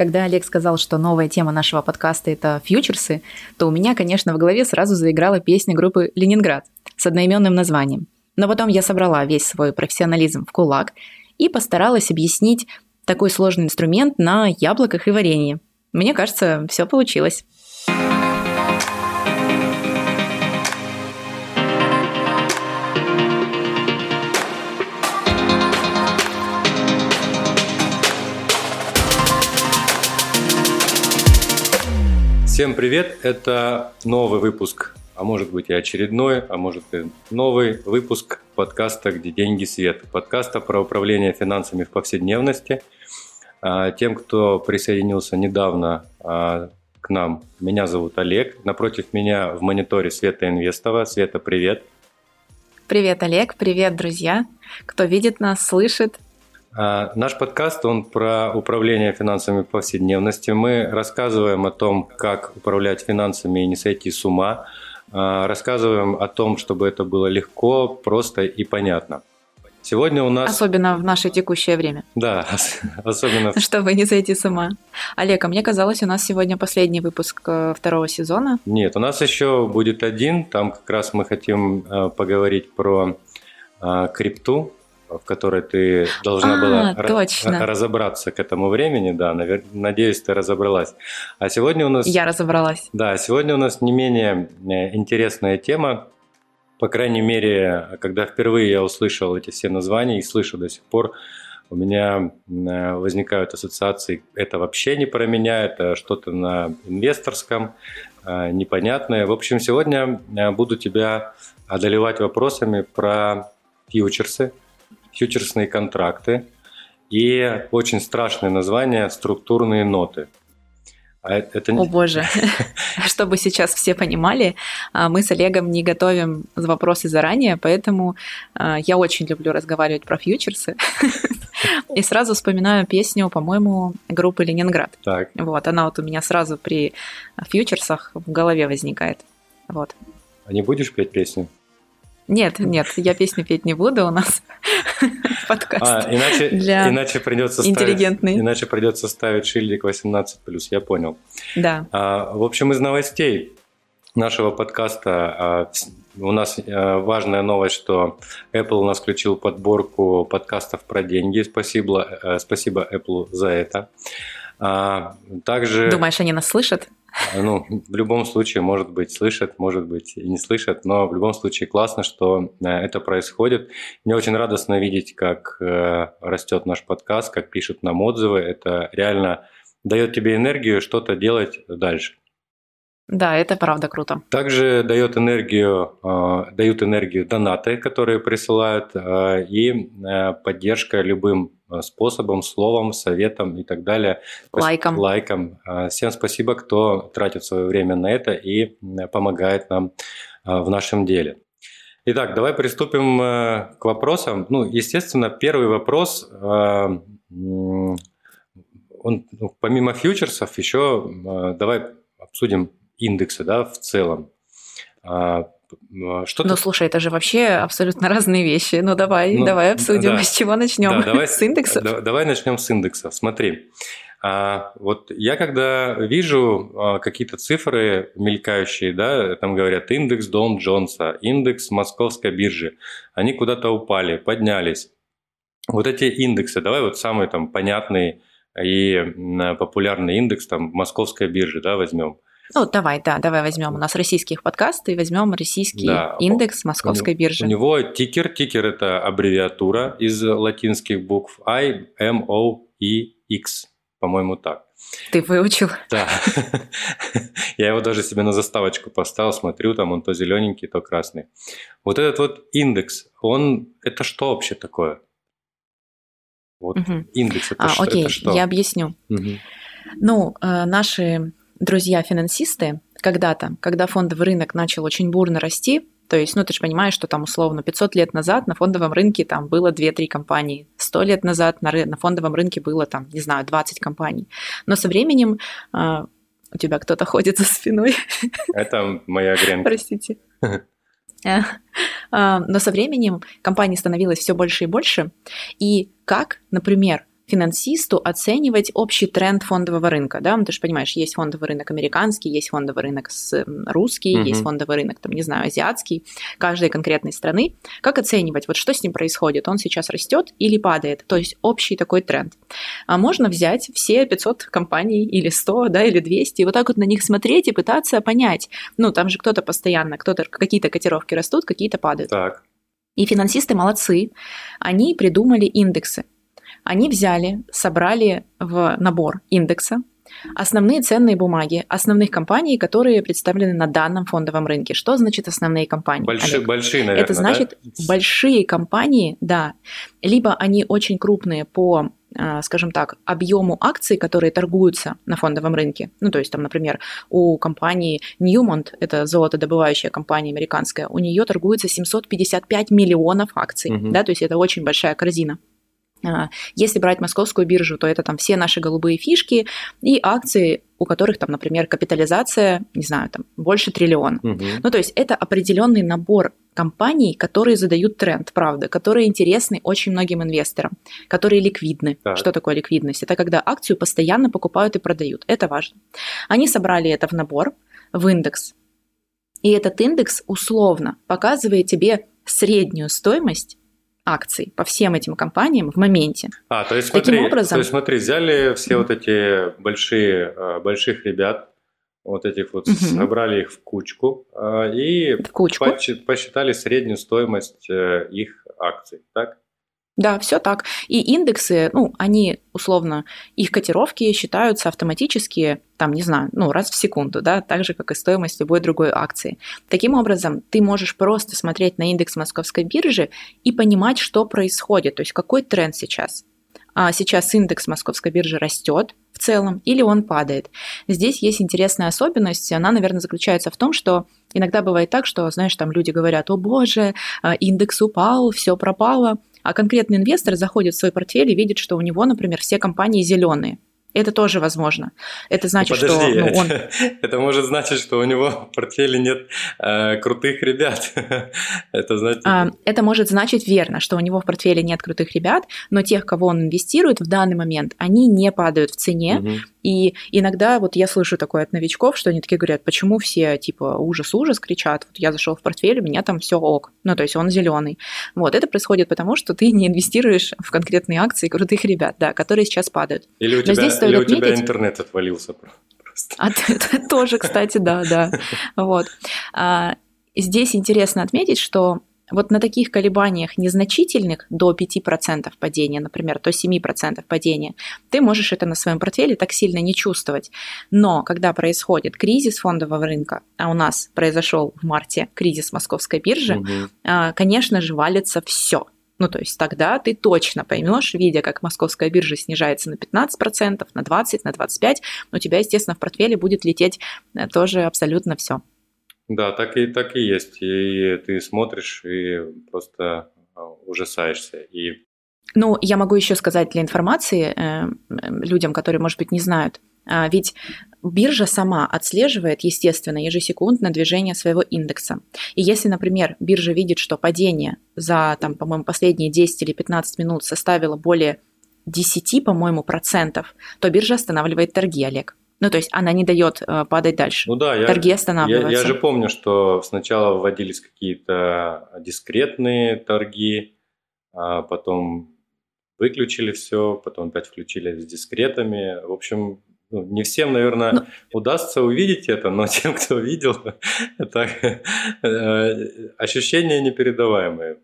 Когда Олег сказал, что новая тема нашего подкаста – это фьючерсы, то у меня, конечно, в голове сразу заиграла песня группы «Ленинград» с одноименным названием. Но потом я собрала весь свой профессионализм в кулак и постаралась объяснить такой сложный инструмент на яблоках и варенье. Мне кажется, все получилось. Всем привет! Это новый выпуск, а может быть и очередной, а может и новый выпуск подкаста «Где деньги свет». Подкаста про управление финансами в повседневности. А, тем, кто присоединился недавно а, к нам, меня зовут Олег. Напротив меня в мониторе Света Инвестова. Света, привет! Привет, Олег! Привет, друзья! Кто видит нас, слышит, наш подкаст, он про управление финансами повседневности. Мы рассказываем о том, как управлять финансами и не сойти с ума. А, рассказываем о том, чтобы это было легко, просто и понятно. Сегодня у нас... Особенно в наше текущее время. Да, особенно... Чтобы не сойти с ума. Олег, а мне казалось, у нас сегодня последний выпуск э, второго сезона. Нет, у нас еще будет один. Там как раз мы хотим э, поговорить про э, крипту, в которой ты должна а, была точно. разобраться к этому времени, да, навер... надеюсь, ты разобралась. А сегодня у нас... Я разобралась. Да, сегодня у нас не менее э, интересная тема, по крайней мере, когда впервые я услышал эти все названия и слышу до сих пор, у меня э, возникают ассоциации, это вообще не про меня, это что-то на инвесторском, э, непонятное. В общем, сегодня буду тебя одолевать вопросами про фьючерсы, фьючерсные контракты и очень страшное название «структурные ноты». А это... О боже, чтобы сейчас все понимали, а, мы с Олегом не готовим вопросы заранее, поэтому а, я очень люблю разговаривать про фьючерсы. И сразу вспоминаю песню, по-моему, группы Ленинград. Так. Вот, она вот у меня сразу при фьючерсах в голове возникает. Вот. А не будешь петь песню? Нет, нет, я песню петь не буду, у нас подкаст а, иначе, для иначе придется интеллигентный. Ставить, иначе придется ставить шильдик 18+, я понял. Да. А, в общем, из новостей нашего подкаста а, у нас а, важная новость, что Apple у нас включил подборку подкастов про деньги. Спасибо, а, спасибо Apple за это. А, также... Думаешь, они нас слышат? Ну, в любом случае, может быть, слышат, может быть, и не слышат, но в любом случае классно, что э, это происходит. Мне очень радостно видеть, как э, растет наш подкаст, как пишут нам отзывы. Это реально дает тебе энергию что-то делать дальше. Да, это правда круто. Также дает энергию, э, дают энергию донаты, которые присылают, и поддержка любым способом, словом, советом и так далее. Лайком. Лайком. Э, всем спасибо, кто тратит свое время на это и помогает нам э, в нашем деле. Итак, давай приступим к вопросам. Ну, естественно, первый вопрос, он, ну, помимо фьючерсов, еще давай обсудим индексы да, в целом. А, что ну, слушай, это же вообще абсолютно разные вещи. Ну, давай, ну, давай обсудим, да. с чего начнем? Да, давай, с индексов? Да, давай начнем с индексов. Смотри, а, вот я когда вижу а, какие-то цифры мелькающие, да, там говорят индекс Дон Джонса, индекс Московской биржи, они куда-то упали, поднялись. Вот эти индексы, давай вот самый там понятный и популярный индекс там Московской биржи, да, возьмем – ну, давай, да, давай возьмем у нас российских подкасты и возьмем российский да, индекс московской у, биржи. У него тикер, тикер это аббревиатура из латинских букв I, M, O, E, X, по-моему, так. Ты выучил? Да. Я его даже себе на заставочку поставил, смотрю, там он то зелененький, то красный. Вот этот вот индекс, он, это что вообще такое? Вот угу. индекс, это, а, ш, окей, это что? я объясню. Угу. Ну, э, наши друзья-финансисты когда-то, когда фондовый рынок начал очень бурно расти, то есть, ну, ты же понимаешь, что там условно 500 лет назад на фондовом рынке там было 2-3 компании, 100 лет назад на, ры- на фондовом рынке было там, не знаю, 20 компаний. Но со временем э, у тебя кто-то ходит за спиной. Это моя гренка. Простите. А, но со временем компаний становилось все больше и больше. И как, например, финансисту оценивать общий тренд фондового рынка, да, ну, ты же понимаешь, есть фондовый рынок американский, есть фондовый рынок русский, угу. есть фондовый рынок, там, не знаю, азиатский, каждой конкретной страны. Как оценивать, вот что с ним происходит? Он сейчас растет или падает? То есть общий такой тренд. А можно взять все 500 компаний или 100, да, или 200, и вот так вот на них смотреть и пытаться понять. Ну, там же кто-то постоянно, кто-то, какие-то котировки растут, какие-то падают. Так. И финансисты молодцы. Они придумали индексы. Они взяли, собрали в набор индекса основные ценные бумаги основных компаний, которые представлены на данном фондовом рынке. Что значит основные компании? Большие, большие наверное, Это значит да? большие компании, да. Либо они очень крупные по а, скажем так, объему акций, которые торгуются на фондовом рынке. Ну, то есть, там, например, у компании Newmont, это золотодобывающая компания американская, у нее торгуется 755 миллионов акций, угу. да, то есть это очень большая корзина. А, если брать московскую биржу, то это там все наши голубые фишки и акции, у которых там, например, капитализация, не знаю, там больше триллиона. Угу. Ну, то есть это определенный набор компаний, которые задают тренд, правда, которые интересны очень многим инвесторам, которые ликвидны. Так. Что такое ликвидность? Это когда акцию постоянно покупают и продают. Это важно. Они собрали это в набор, в индекс. И этот индекс условно показывает тебе среднюю стоимость акций по всем этим компаниям в моменте. А, то есть смотри, Таким образом, то есть смотри, взяли все вот эти большие, э, больших ребят, вот этих вот, угу. собрали их в кучку э, и в кучку. посчитали среднюю стоимость э, их акций, так? Да, все так. И индексы, ну, они условно, их котировки считаются автоматически, там, не знаю, ну, раз в секунду, да, так же, как и стоимость любой другой акции. Таким образом, ты можешь просто смотреть на индекс московской биржи и понимать, что происходит, то есть какой тренд сейчас. А сейчас индекс московской биржи растет в целом или он падает. Здесь есть интересная особенность, она, наверное, заключается в том, что иногда бывает так, что, знаешь, там люди говорят, о боже, а, индекс упал, все пропало, а конкретный инвестор заходит в свой портфель и видит, что у него, например, все компании зеленые. Это тоже возможно. Это значит, Подожди, что ну, он... это может значить, что у него в портфеле нет э, крутых ребят. это значит... А, это может значить верно, что у него в портфеле нет крутых ребят, но тех, кого он инвестирует в данный момент, они не падают в цене, угу. И иногда вот я слышу такое от новичков, что они такие говорят, почему все типа ужас-ужас кричат, вот я зашел в портфель, у меня там все ок, ну то есть он зеленый. Вот это происходит потому, что ты не инвестируешь в конкретные акции крутых ребят, да, которые сейчас падают. Или у тебя, здесь стоит или у отметить... тебя интернет отвалился просто. А, тоже, кстати, да, да. Вот. А, здесь интересно отметить, что вот на таких колебаниях незначительных до 5% падения, например, до 7% падения, ты можешь это на своем портфеле так сильно не чувствовать. Но когда происходит кризис фондового рынка, а у нас произошел в марте кризис московской биржи, угу. конечно же, валится все. Ну, то есть тогда ты точно поймешь, видя, как московская биржа снижается на 15%, на 20%, на 25%, у тебя, естественно, в портфеле будет лететь э, тоже абсолютно все. Да, так и, так и есть. И ты смотришь и просто а, ужасаешься. И... Ну, я могу еще сказать для информации э, людям, которые, может быть, не знают. А, ведь биржа сама отслеживает, естественно, ежесекундно движение своего индекса. И если, например, биржа видит, что падение за, там, по-моему, последние 10 или 15 минут составило более 10, по-моему, процентов, то биржа останавливает торги, Олег. Ну, то есть она не дает э, падать дальше. Ну да, торги останавливаются. Я, я же помню, что сначала вводились какие-то дискретные торги, а потом выключили все, потом опять включили с дискретами. В общем, ну, не всем, наверное, но... Ну, удастся увидеть это, но тем, кто видел, это ощущения непередаваемые.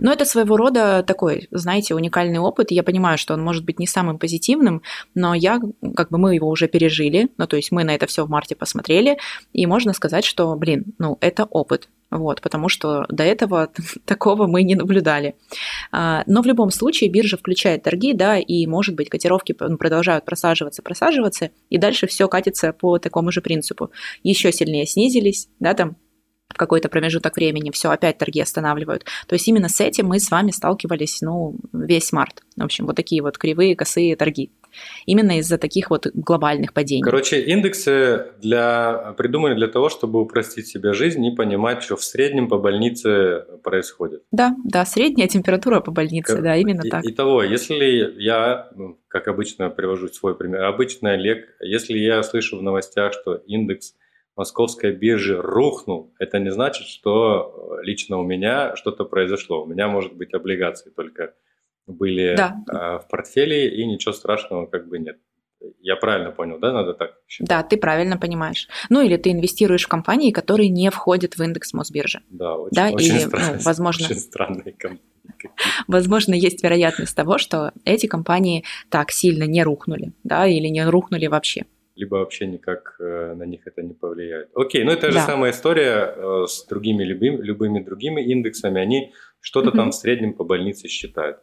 Но это своего рода такой, знаете, уникальный опыт. Я понимаю, что он может быть не самым позитивным, но я, как бы мы его уже пережили, ну то есть мы на это все в марте посмотрели, и можно сказать, что, блин, ну это опыт. Вот, потому что до этого такого мы не наблюдали. А, но в любом случае биржа включает торги, да, и, может быть, котировки ну, продолжают просаживаться, просаживаться, и дальше все катится по такому же принципу. Еще сильнее снизились, да, там какой-то промежуток времени, все, опять торги останавливают. То есть именно с этим мы с вами сталкивались, ну, весь март. В общем, вот такие вот кривые, косые торги. Именно из-за таких вот глобальных падений. Короче, индексы для, придуманы для того, чтобы упростить себе жизнь и понимать, что в среднем по больнице происходит. Да, да, средняя температура по больнице, к... да, именно и, так. Итого, если я, ну, как обычно привожу свой пример, обычный Олег, если я слышу в новостях, что индекс – московской биржи рухнул, это не значит, что лично у меня что-то произошло. У меня, может быть, облигации только были да. А, в портфеле, и ничего страшного как бы нет. Я правильно понял, да, надо так считать? Да, ты правильно понимаешь. Ну или ты инвестируешь в компании, которые не входят в индекс Мосбиржи. Да, очень, да? очень, или, странно, ну, возможно, очень странные компании. Возможно, есть вероятность того, что эти компании так сильно не рухнули, да, или не рухнули вообще либо вообще никак э, на них это не повлияет. Окей, ну это да. же самая история э, с другими любым, любыми другими индексами. Они что-то угу. там в среднем по больнице считают.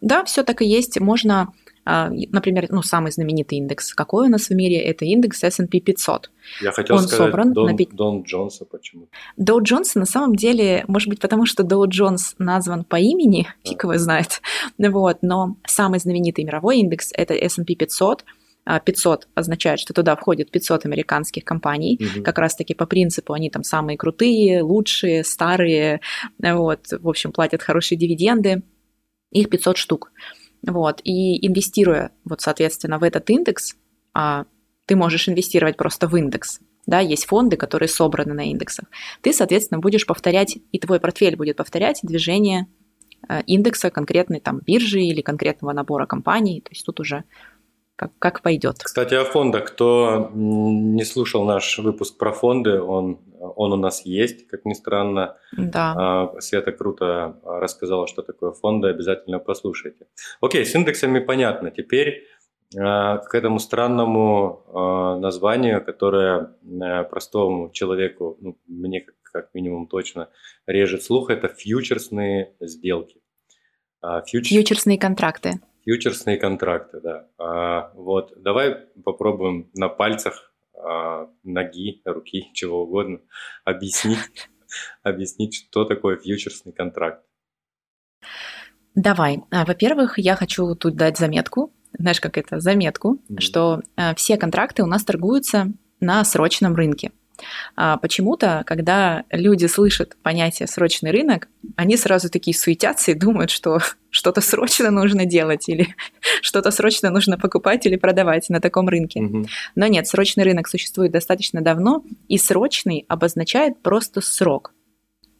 Да, все так и есть. Можно, а, например, ну, самый знаменитый индекс, какой у нас в мире, это индекс S&P 500. Я хотел Он сказать собран Дон, на... Дон Джонса почему Доу Джонс на самом деле, может быть, потому что Доу Джонс назван по имени, да. фиг его знает, вот, но самый знаменитый мировой индекс – это S&P 500, 500 означает, что туда входит 500 американских компаний, угу. как раз-таки по принципу они там самые крутые, лучшие, старые, вот, в общем, платят хорошие дивиденды, их 500 штук. Вот, и инвестируя, вот, соответственно, в этот индекс, а ты можешь инвестировать просто в индекс, да, есть фонды, которые собраны на индексах, ты, соответственно, будешь повторять, и твой портфель будет повторять движение э, индекса конкретной там биржи или конкретного набора компаний, то есть тут уже как, как пойдет. Кстати, о фондах. Кто не слушал наш выпуск про фонды, он, он у нас есть, как ни странно. Да. А, Света круто рассказала, что такое фонды, обязательно послушайте. Окей, с индексами понятно. Теперь а, к этому странному а, названию, которое простому человеку, ну, мне как, как минимум точно, режет слух, это фьючерсные сделки. Фьюч... Фьючерсные контракты. Фьючерсные контракты, да. А, вот, давай попробуем на пальцах а, ноги, руки, чего угодно объяснить, объяснить, что такое фьючерсный контракт. Давай. А, во-первых, я хочу тут дать заметку, знаешь, как это, заметку, mm-hmm. что а, все контракты у нас торгуются на срочном рынке. А почему-то, когда люди слышат понятие срочный рынок, они сразу такие суетятся и думают, что что-то срочно нужно делать или что-то срочно нужно покупать или продавать на таком рынке. Угу. Но нет, срочный рынок существует достаточно давно, и срочный обозначает просто срок.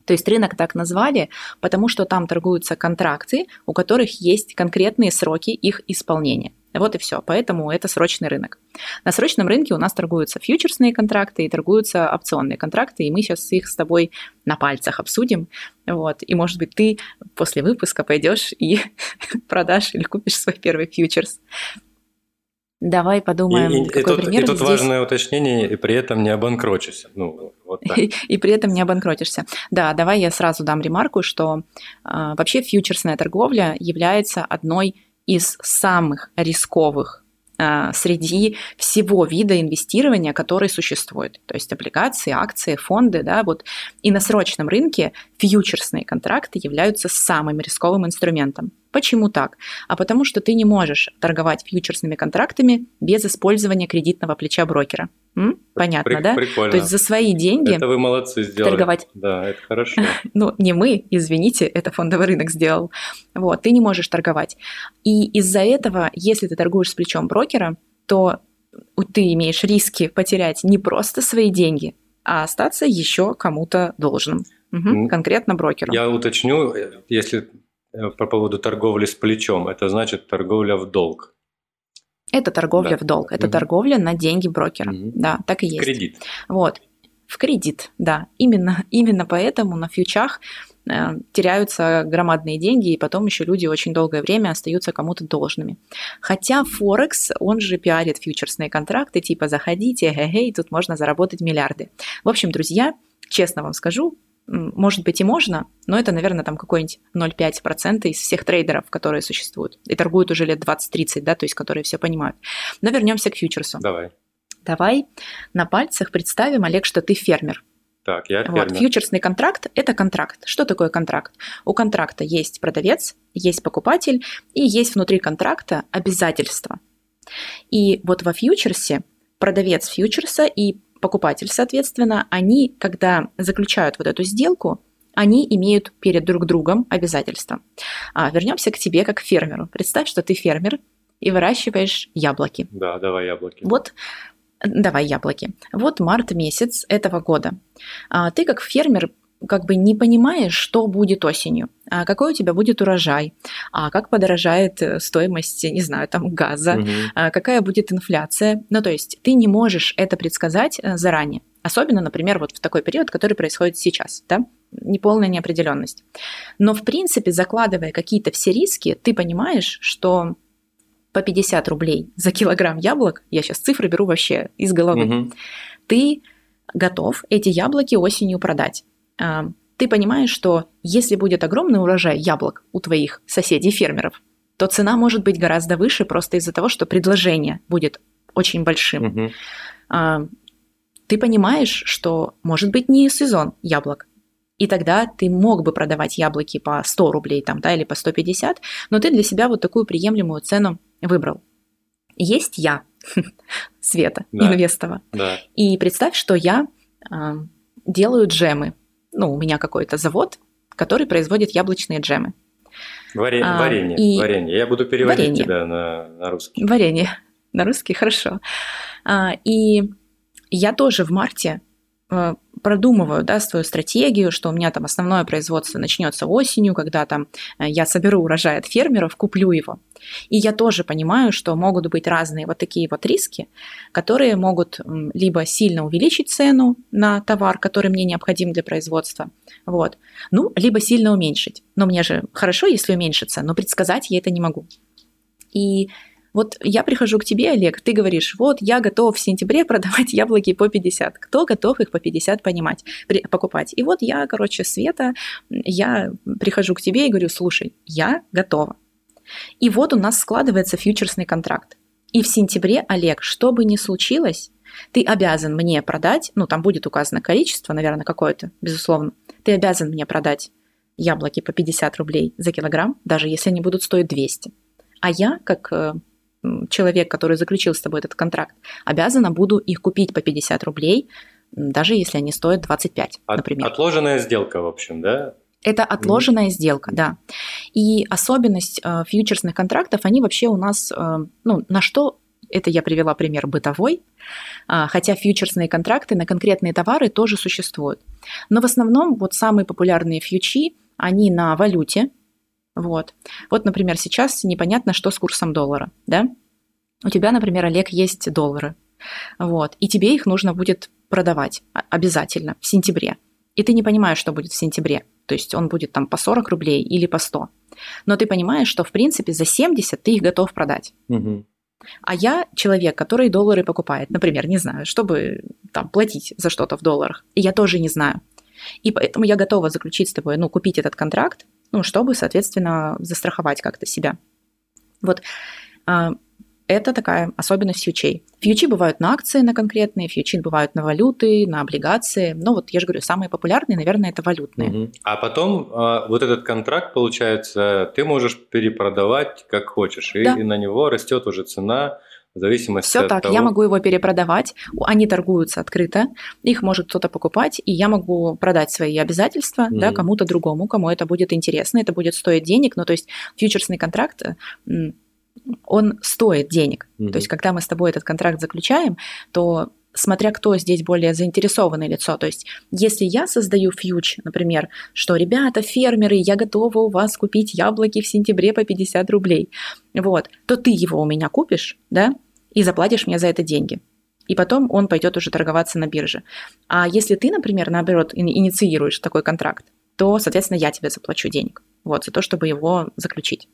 То есть рынок так назвали, потому что там торгуются контракты, у которых есть конкретные сроки их исполнения. Вот и все. Поэтому это срочный рынок. На срочном рынке у нас торгуются фьючерсные контракты и торгуются опционные контракты, и мы сейчас их с тобой на пальцах обсудим. Вот. И, может быть, ты после выпуска пойдешь и продашь или купишь свой первый фьючерс. Давай подумаем, и, и, какой и тут, пример и тут здесь... важное уточнение, и при этом не обанкротишься. Ну, вот так. и, и при этом не обанкротишься. Да, давай я сразу дам ремарку, что э, вообще фьючерсная торговля является одной из самых рисковых а, среди всего вида инвестирования, который существует. То есть облигации, акции, фонды, да, вот. И на срочном рынке фьючерсные контракты являются самым рисковым инструментом. Почему так? А потому что ты не можешь торговать фьючерсными контрактами без использования кредитного плеча брокера. М? Понятно, При- да? Прикольно. То есть за свои деньги это вы молодцы сделали. торговать. Да, это хорошо. ну, не мы, извините, это фондовый рынок сделал. Вот, ты не можешь торговать. И из-за этого, если ты торгуешь с плечом брокера, то ты имеешь риски потерять не просто свои деньги, а остаться еще кому-то должным. Угу, конкретно брокеру. Я уточню, если Э, по поводу торговли с плечом. Это значит торговля в долг. Это торговля да. в долг. Это угу. торговля на деньги брокера. Угу. Да, так и есть. Кредит. Вот. В кредит, да. Именно, именно поэтому на фьючах э, теряются громадные деньги, и потом еще люди очень долгое время остаются кому-то должными. Хотя Форекс, он же пиарит фьючерсные контракты, типа заходите, эй, тут можно заработать миллиарды. В общем, друзья, честно вам скажу, может быть и можно, но это, наверное, там какой-нибудь 0,5% из всех трейдеров, которые существуют. И торгуют уже лет 20-30, да, то есть которые все понимают. Но вернемся к фьючерсу. Давай. Давай на пальцах представим, Олег, что ты фермер. Так, я фермер. Вот, фьючерсный контракт – это контракт. Что такое контракт? У контракта есть продавец, есть покупатель, и есть внутри контракта обязательства. И вот во фьючерсе продавец фьючерса и покупатель, соответственно, они, когда заключают вот эту сделку, они имеют перед друг другом обязательства. А, вернемся к тебе как фермеру. Представь, что ты фермер и выращиваешь яблоки. Да, давай яблоки. Вот давай яблоки. Вот март месяц этого года. А, ты как фермер как бы не понимаешь, что будет осенью, а какой у тебя будет урожай, а как подорожает э, стоимость, не знаю, там газа, угу. какая будет инфляция. Ну, то есть ты не можешь это предсказать э, заранее. Особенно, например, вот в такой период, который происходит сейчас, да? Неполная неопределенность. Но, в принципе, закладывая какие-то все риски, ты понимаешь, что по 50 рублей за килограмм яблок, я сейчас цифры беру вообще из головы, угу. ты готов эти яблоки осенью продать. А, ты понимаешь, что если будет огромный урожай яблок у твоих соседей-фермеров, то цена может быть гораздо выше просто из-за того, что предложение будет очень большим. Угу. Ты понимаешь, что может быть не сезон яблок, и тогда ты мог бы продавать яблоки по 100 рублей там, да, или по 150, но ты для себя вот такую приемлемую цену выбрал. Есть я, Света, да, Инвестова. Да. И представь, что я э, делаю джемы. Ну, у меня какой-то завод, который производит яблочные джемы. Варе... А, варенье, и... варенье. Я буду переводить варенье. тебя на, на русский. Варенье. На русский, хорошо. А, и я тоже в марте Э, продумываю да, свою стратегию, что у меня там основное производство начнется осенью, когда там э, я соберу урожай от фермеров, куплю его. И я тоже понимаю, что могут быть разные вот такие вот риски, которые могут либо сильно увеличить цену на товар, который мне необходим для производства, вот, ну, либо сильно уменьшить. Но мне же хорошо, если уменьшится, но предсказать я это не могу. И вот я прихожу к тебе, Олег, ты говоришь, вот я готов в сентябре продавать яблоки по 50. Кто готов их по 50 понимать, при, покупать? И вот я, короче, Света, я прихожу к тебе и говорю, слушай, я готова. И вот у нас складывается фьючерсный контракт. И в сентябре, Олег, что бы ни случилось, ты обязан мне продать, ну там будет указано количество, наверное, какое-то, безусловно, ты обязан мне продать яблоки по 50 рублей за килограмм, даже если они будут стоить 200. А я, как э, человек, который заключил с тобой этот контракт, обязана буду их купить по 50 рублей, даже если они стоят 25, От, например. Отложенная сделка, в общем, да? Это отложенная сделка, да. И особенность э, фьючерсных контрактов, они вообще у нас, э, ну, на что это я привела пример бытовой, э, хотя фьючерсные контракты на конкретные товары тоже существуют. Но в основном вот самые популярные фьючи, они на валюте, вот. Вот, например, сейчас непонятно, что с курсом доллара, да? У тебя, например, Олег, есть доллары, вот, и тебе их нужно будет продавать обязательно в сентябре. И ты не понимаешь, что будет в сентябре. То есть он будет там по 40 рублей или по 100. Но ты понимаешь, что в принципе за 70 ты их готов продать. Угу. А я человек, который доллары покупает, например, не знаю, чтобы там платить за что-то в долларах. И я тоже не знаю. И поэтому я готова заключить с тобой, ну, купить этот контракт, ну, чтобы, соответственно, застраховать как-то себя. Вот а, это такая особенность фьючей. Фьючи бывают на акции, на конкретные, фьючи бывают на валюты, на облигации. Но вот я же говорю, самые популярные, наверное, это валютные. Угу. А потом а, вот этот контракт, получается, ты можешь перепродавать как хочешь, и, да. и на него растет уже цена в зависимости Все от так, того... я могу его перепродавать, они торгуются открыто, их может кто-то покупать, и я могу продать свои обязательства mm да, кому-то другому, кому это будет интересно, это будет стоить денег, ну то есть фьючерсный контракт, он стоит денег. mm То есть когда мы с тобой этот контракт заключаем, то смотря кто здесь более заинтересованное лицо. То есть, если я создаю фьюч, например, что, ребята, фермеры, я готова у вас купить яблоки в сентябре по 50 рублей, вот, то ты его у меня купишь, да, и заплатишь мне за это деньги. И потом он пойдет уже торговаться на бирже. А если ты, например, наоборот, инициируешь такой контракт, то, соответственно, я тебе заплачу денег. Вот, за то, чтобы его заключить.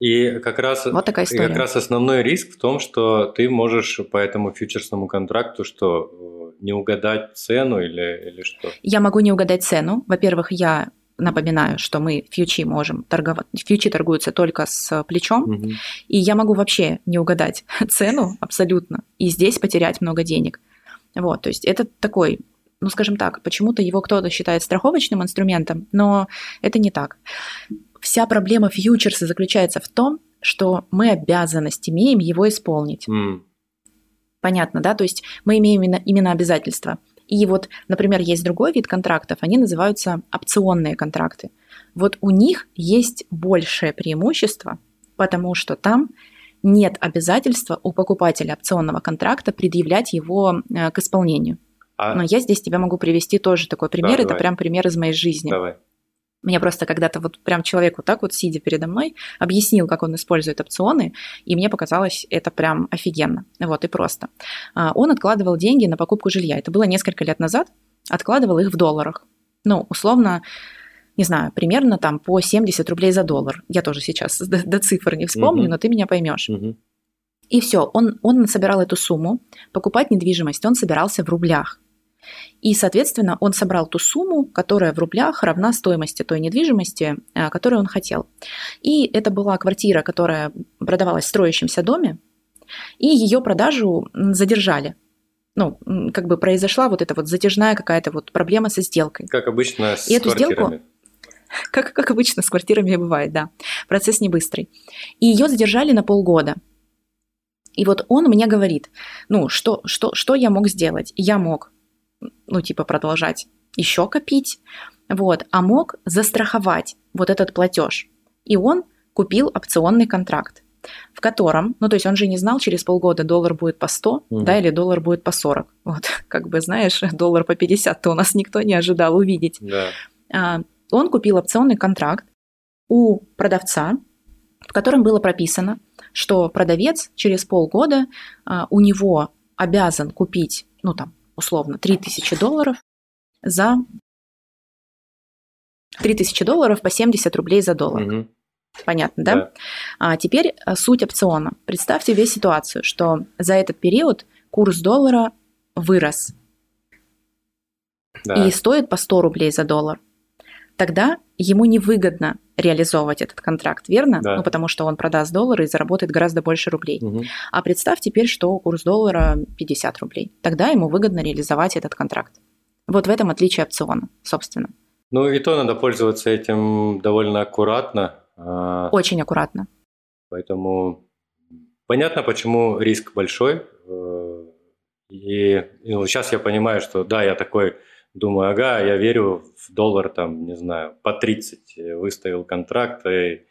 И как раз, вот такая история. И как раз основной риск в том, что ты можешь по этому фьючерсному контракту что не угадать цену или, или что? Я могу не угадать цену. Во-первых, я Напоминаю, что мы фьючи можем торговать. Фьючи торгуются только с плечом, угу. и я могу вообще не угадать цену абсолютно, и здесь потерять много денег. Вот, то есть это такой ну, скажем так, почему-то его кто-то считает страховочным инструментом, но это не так. Вся проблема фьючерса заключается в том, что мы обязанность имеем его исполнить. Mm. Понятно, да? То есть мы имеем именно, именно обязательства. И вот, например, есть другой вид контрактов, они называются опционные контракты. Вот у них есть большее преимущество, потому что там нет обязательства у покупателя опционного контракта предъявлять его э, к исполнению. А... Но я здесь тебе могу привести тоже такой пример. Да, Это давай. прям пример из моей жизни. Давай. Мне просто когда-то вот прям человек вот так вот, сидя передо мной, объяснил, как он использует опционы, и мне показалось это прям офигенно. Вот, и просто. А, он откладывал деньги на покупку жилья. Это было несколько лет назад. Откладывал их в долларах. Ну, условно, не знаю, примерно там по 70 рублей за доллар. Я тоже сейчас до, до цифр не вспомню, угу. но ты меня поймешь. Угу. И все, он, он собирал эту сумму. Покупать недвижимость он собирался в рублях. И, соответственно, он собрал ту сумму, которая в рублях равна стоимости той недвижимости, э, которую он хотел. И это была квартира, которая продавалась в строящемся доме, и ее продажу задержали. Ну, как бы произошла вот эта вот затяжная какая-то вот проблема со сделкой. Как обычно с и эту сделку, как, как обычно с квартирами бывает, да. Процесс не быстрый. И ее задержали на полгода. И вот он мне говорит, ну, что, что, что я мог сделать? Я мог ну, типа, продолжать еще копить, вот, а мог застраховать вот этот платеж. И он купил опционный контракт, в котором, ну, то есть он же не знал, через полгода доллар будет по 100, угу. да, или доллар будет по 40. Вот, как бы, знаешь, доллар по 50-то у нас никто не ожидал увидеть. Да. А, он купил опционный контракт у продавца, в котором было прописано, что продавец через полгода а, у него обязан купить, ну, там, условно 3000 долларов за 3000 долларов по 70 рублей за доллар. Угу. Понятно, да? да? А теперь э, суть опциона. Представьте себе ситуацию, что за этот период курс доллара вырос да. и стоит по 100 рублей за доллар. Тогда ему невыгодно реализовывать этот контракт, верно? Да. Ну, потому что он продаст доллары и заработает гораздо больше рублей. Угу. А представь теперь, что курс доллара 50 рублей. Тогда ему выгодно реализовать этот контракт. Вот в этом отличие опциона, собственно. Ну и то надо пользоваться этим довольно аккуратно. А Очень аккуратно. Поэтому понятно, почему риск большой. Э, и ну, сейчас я понимаю, что да, я такой Думаю, ага, я верю в доллар, там, не знаю, по 30 выставил контракт, и,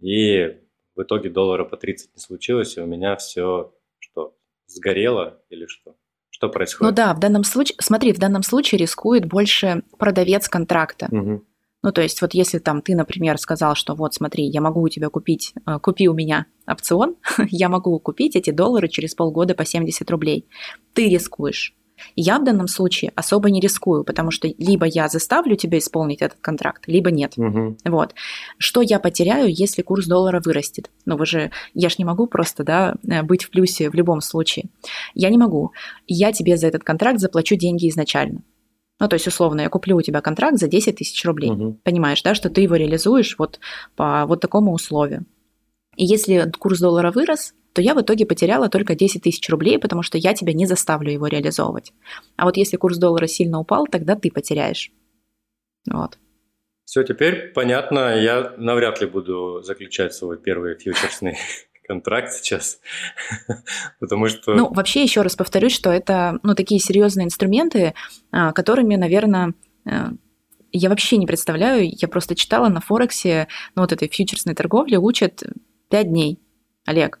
и в итоге доллара по 30 не случилось, и у меня все что, сгорело или что? Что происходит? Ну да, в данном случае, смотри, в данном случае рискует больше продавец контракта. Угу. Ну, то есть, вот если там ты, например, сказал, что вот смотри, я могу у тебя купить, э, купи у меня опцион, я могу купить эти доллары через полгода по 70 рублей. Ты рискуешь. Я в данном случае особо не рискую, потому что либо я заставлю тебя исполнить этот контракт, либо нет. Угу. Вот. Что я потеряю, если курс доллара вырастет? Ну, вы же, я ж не могу просто, да, э, быть в плюсе в любом случае. Я не могу. Я тебе за этот контракт заплачу деньги изначально. Ну, то есть, условно, я куплю у тебя контракт за 10 тысяч рублей. Угу. Понимаешь, да, что ты его реализуешь вот по вот такому условию. И если курс доллара вырос, то я в итоге потеряла только 10 тысяч рублей, потому что я тебя не заставлю его реализовывать. А вот если курс доллара сильно упал, тогда ты потеряешь. Вот. Все, теперь понятно. Я навряд ли буду заключать свой первый фьючерсный контракт сейчас, потому что... Ну, вообще, еще раз повторюсь, что это, ну, такие серьезные инструменты, а, которыми, наверное, э, я вообще не представляю, я просто читала на Форексе, ну, вот этой фьючерсной торговли учат 5 дней, Олег.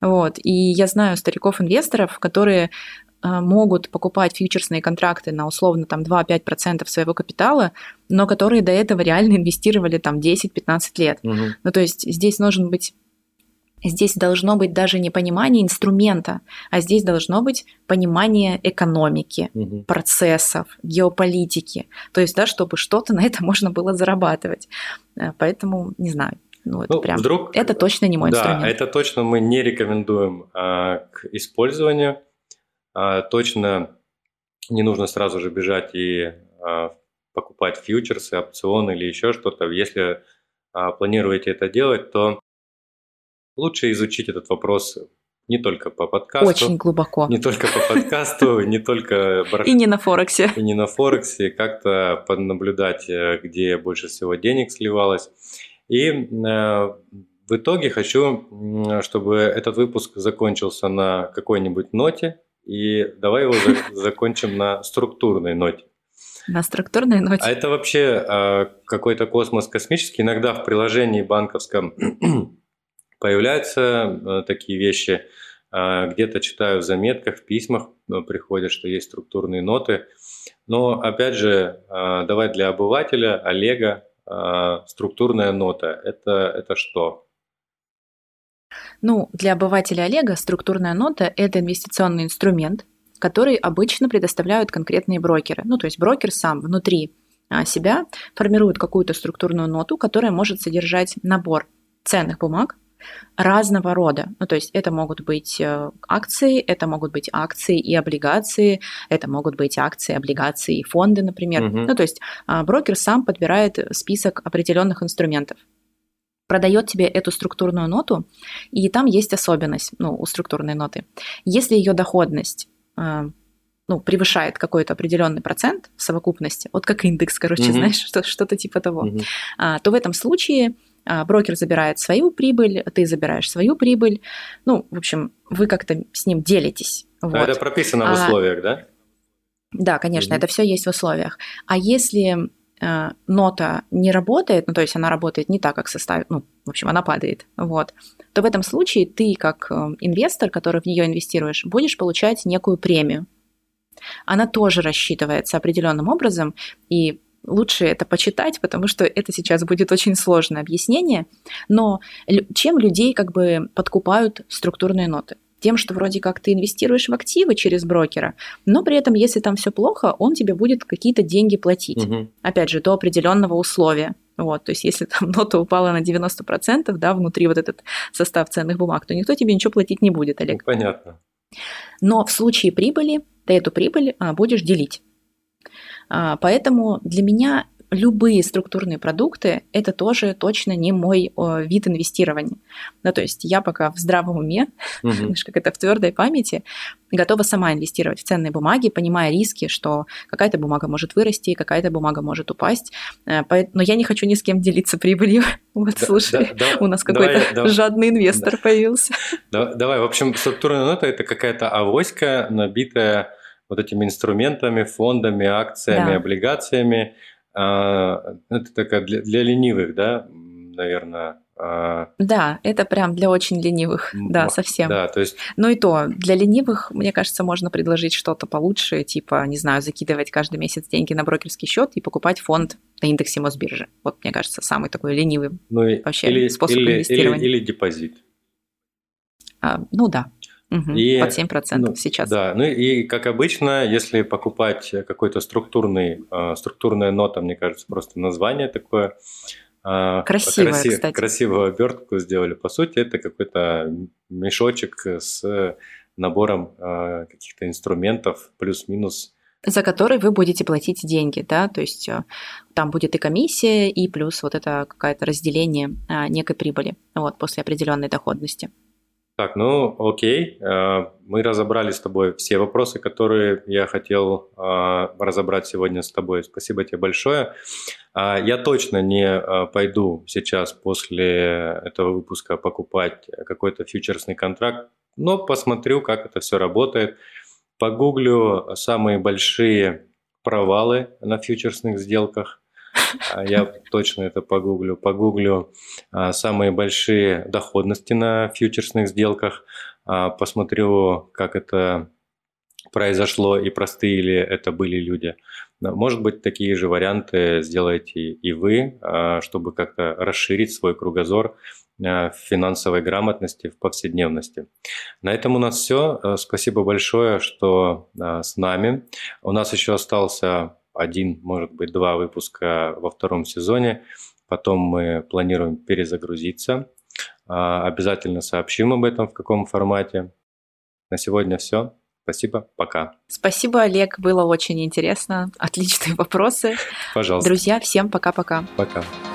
Вот. И я знаю стариков-инвесторов, которые э, могут покупать фьючерсные контракты на условно там 2-5% своего капитала, но которые до этого реально инвестировали там 10-15 лет. Угу. Ну, то есть здесь нужен быть Здесь должно быть даже не понимание инструмента, а здесь должно быть понимание экономики, угу. процессов, геополитики. То есть, да, чтобы что-то на это можно было зарабатывать. Э, поэтому, не знаю, ну, это ну, прям, вдруг, это точно не мой да, инструмент. это точно мы не рекомендуем а, к использованию. А, точно не нужно сразу же бежать и а, покупать фьючерсы, опционы или еще что-то. Если а, планируете это делать, то лучше изучить этот вопрос не только по подкасту. Очень глубоко. Не только по подкасту, не только... И не на Форексе. И не на Форексе, как-то понаблюдать, э, где больше всего денег сливалось. И э, в итоге хочу, чтобы этот выпуск закончился на какой-нибудь ноте, и давай его закончим на структурной ноте. На структурной ноте. А это вообще э, какой-то космос космический. Иногда в приложении банковском появляются э, такие вещи. Э, где-то читаю в заметках, в письмах э, приходят, что есть структурные ноты. Но опять же, э, давай для обывателя, Олега, структурная нота это, это что? Ну, для обывателя Олега структурная нота – это инвестиционный инструмент, который обычно предоставляют конкретные брокеры. Ну, то есть брокер сам внутри а, себя формирует какую-то структурную ноту, которая может содержать набор ценных бумаг разного рода. Ну, то есть это могут быть э, акции, это могут быть акции и облигации, это могут быть акции, облигации и фонды, например. Угу. Ну, то есть а, брокер сам подбирает список определенных инструментов продает тебе эту структурную ноту, и там есть особенность ну, у структурной ноты. Если ее доходность а, ну, превышает какой-то определенный процент в совокупности, вот как индекс, короче, mm-hmm. знаешь, что, что-то типа того, mm-hmm. а, то в этом случае брокер забирает свою прибыль, ты забираешь свою прибыль. Ну, в общем, вы как-то с ним делитесь. Вот. А это прописано в условиях, а, да? Да, конечно, mm-hmm. это все есть в условиях. А если э, нота не работает, ну, то есть она работает не так, как состав, ну, в общем, она падает, вот, то в этом случае ты, как э, инвестор, который в нее инвестируешь, будешь получать некую премию. Она тоже рассчитывается определенным образом, и лучше это почитать, потому что это сейчас будет очень сложное объяснение, но чем людей как бы подкупают структурные ноты? тем, что вроде как ты инвестируешь в активы через брокера, но при этом, если там все плохо, он тебе будет какие-то деньги платить. Угу. Опять же, до определенного условия. Вот, то есть, если там нота упала на 90%, да, внутри вот этот состав ценных бумаг, то никто тебе ничего платить не будет, Олег. Ну, понятно. Но в случае прибыли ты эту прибыль а, будешь делить. А, поэтому для меня любые структурные продукты – это тоже точно не мой о, вид инвестирования. Ну, то есть я пока в здравом уме, угу. знаешь, как это в твердой памяти, готова сама инвестировать в ценные бумаги, понимая риски, что какая-то бумага может вырасти, какая-то бумага может упасть. Э, но я не хочу ни с кем делиться прибылью. Вот, да, слушай, да, да, у нас какой-то жадный инвестор появился. Давай, в общем, структурная нота – это какая-то авоська, набитая вот этими инструментами, фондами, акциями, да. облигациями, а, это такая для, для ленивых, да, наверное. А. Да, это прям для очень ленивых, да, совсем. Да, то есть... Ну и то, для ленивых, мне кажется, можно предложить что-то получше, типа, не знаю, закидывать каждый месяц деньги на брокерский счет и покупать фонд на индексе Мосбиржи. Вот, мне кажется, самый такой ленивый ну, вообще или, способ или, инвестирования. Или, или депозит. А, ну да, Угу, и, под 7% ну, сейчас. Да, ну и как обычно, если покупать какой-то структурный, э, структурная нота, мне кажется, просто название такое. Э, Красивое, краси, кстати. Красивую обертку сделали. По сути, это какой-то мешочек с набором э, каких-то инструментов плюс-минус за который вы будете платить деньги, да, то есть там будет и комиссия, и плюс вот это какое-то разделение некой прибыли, вот, после определенной доходности. Так, ну окей, э, мы разобрали с тобой все вопросы, которые я хотел э, разобрать сегодня с тобой. Спасибо тебе большое. А, я точно не э, пойду сейчас после этого выпуска покупать какой-то фьючерсный контракт, но посмотрю, как это все работает. Погуглю самые большие провалы на фьючерсных сделках я точно это погуглю. Погуглю а, самые большие доходности на фьючерсных сделках, а, посмотрю, как это произошло и простые ли это были люди. Может быть, такие же варианты сделаете и вы, чтобы как-то расширить свой кругозор в финансовой грамотности, в повседневности. На этом у нас все. Спасибо большое, что с нами. У нас еще остался один, может быть, два выпуска во втором сезоне. Потом мы планируем перезагрузиться. А, обязательно сообщим об этом, в каком формате. На сегодня все. Спасибо, пока. Спасибо, Олег, было очень интересно. Отличные вопросы. Пожалуйста. Друзья, всем пока-пока. Пока. -пока. пока.